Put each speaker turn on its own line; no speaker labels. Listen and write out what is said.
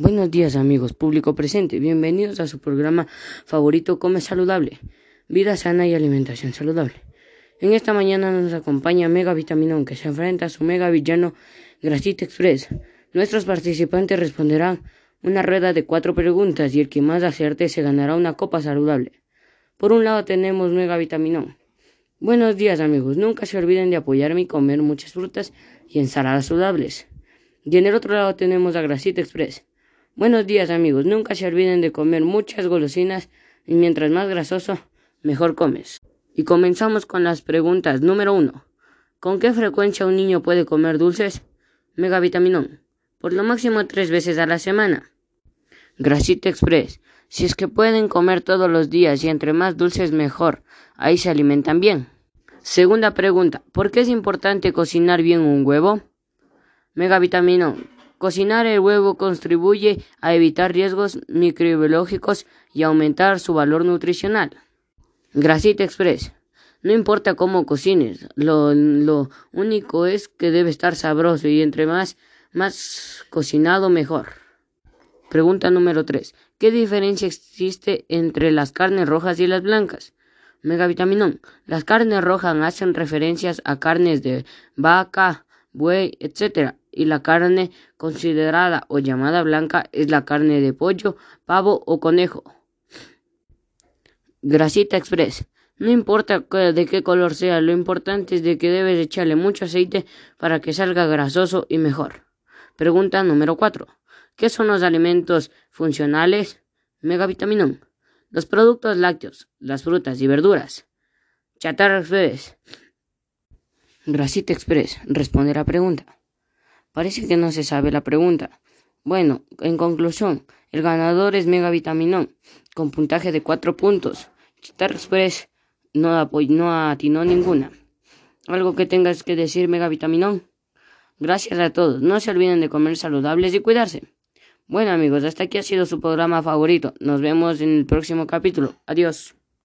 Buenos días amigos, público presente, bienvenidos a su programa favorito Come Saludable, Vida Sana y Alimentación Saludable. En esta mañana nos acompaña Mega Vitaminón que se enfrenta a su mega villano Grasita Express. Nuestros participantes responderán una rueda de cuatro preguntas y el que más acerte se ganará una copa saludable. Por un lado tenemos Mega Vitaminón. Buenos días amigos, nunca se olviden de apoyarme y comer muchas frutas y ensaladas saludables. Y en el otro lado tenemos a Grasita Express. Buenos días amigos, nunca se olviden de comer muchas golosinas y mientras más grasoso, mejor comes. Y comenzamos con las preguntas. Número 1. ¿Con qué frecuencia un niño puede comer dulces? Megavitaminón. Por lo máximo tres veces a la semana. Grasita Express. Si es que pueden comer todos los días y entre más dulces mejor. Ahí se alimentan bien. Segunda pregunta. ¿Por qué es importante cocinar bien un huevo? Megavitaminón. Cocinar el huevo contribuye a evitar riesgos microbiológicos y aumentar su valor nutricional. Grasita Express. No importa cómo cocines, lo, lo, único es que debe estar sabroso y entre más, más cocinado mejor. Pregunta número 3. ¿Qué diferencia existe entre las carnes rojas y las blancas? Megavitaminón. Las carnes rojas hacen referencias a carnes de vaca, buey, etc y la carne considerada o llamada blanca es la carne de pollo, pavo o conejo. Grasita Express. No importa de qué color sea, lo importante es de que debes echarle mucho aceite para que salga grasoso y mejor. Pregunta número 4. ¿Qué son los alimentos funcionales? Megavitaminón. Los productos lácteos, las frutas y verduras. Chatarra Express. Grasita Express. Responde la pregunta. Parece que no se sabe la pregunta. Bueno, en conclusión, el ganador es Megavitaminón, con puntaje de 4 puntos. Chitar Express no, no atinó ninguna. ¿Algo que tengas que decir, Megavitaminón? Gracias a todos. No se olviden de comer saludables y cuidarse. Bueno amigos, hasta aquí ha sido su programa favorito. Nos vemos en el próximo capítulo. Adiós.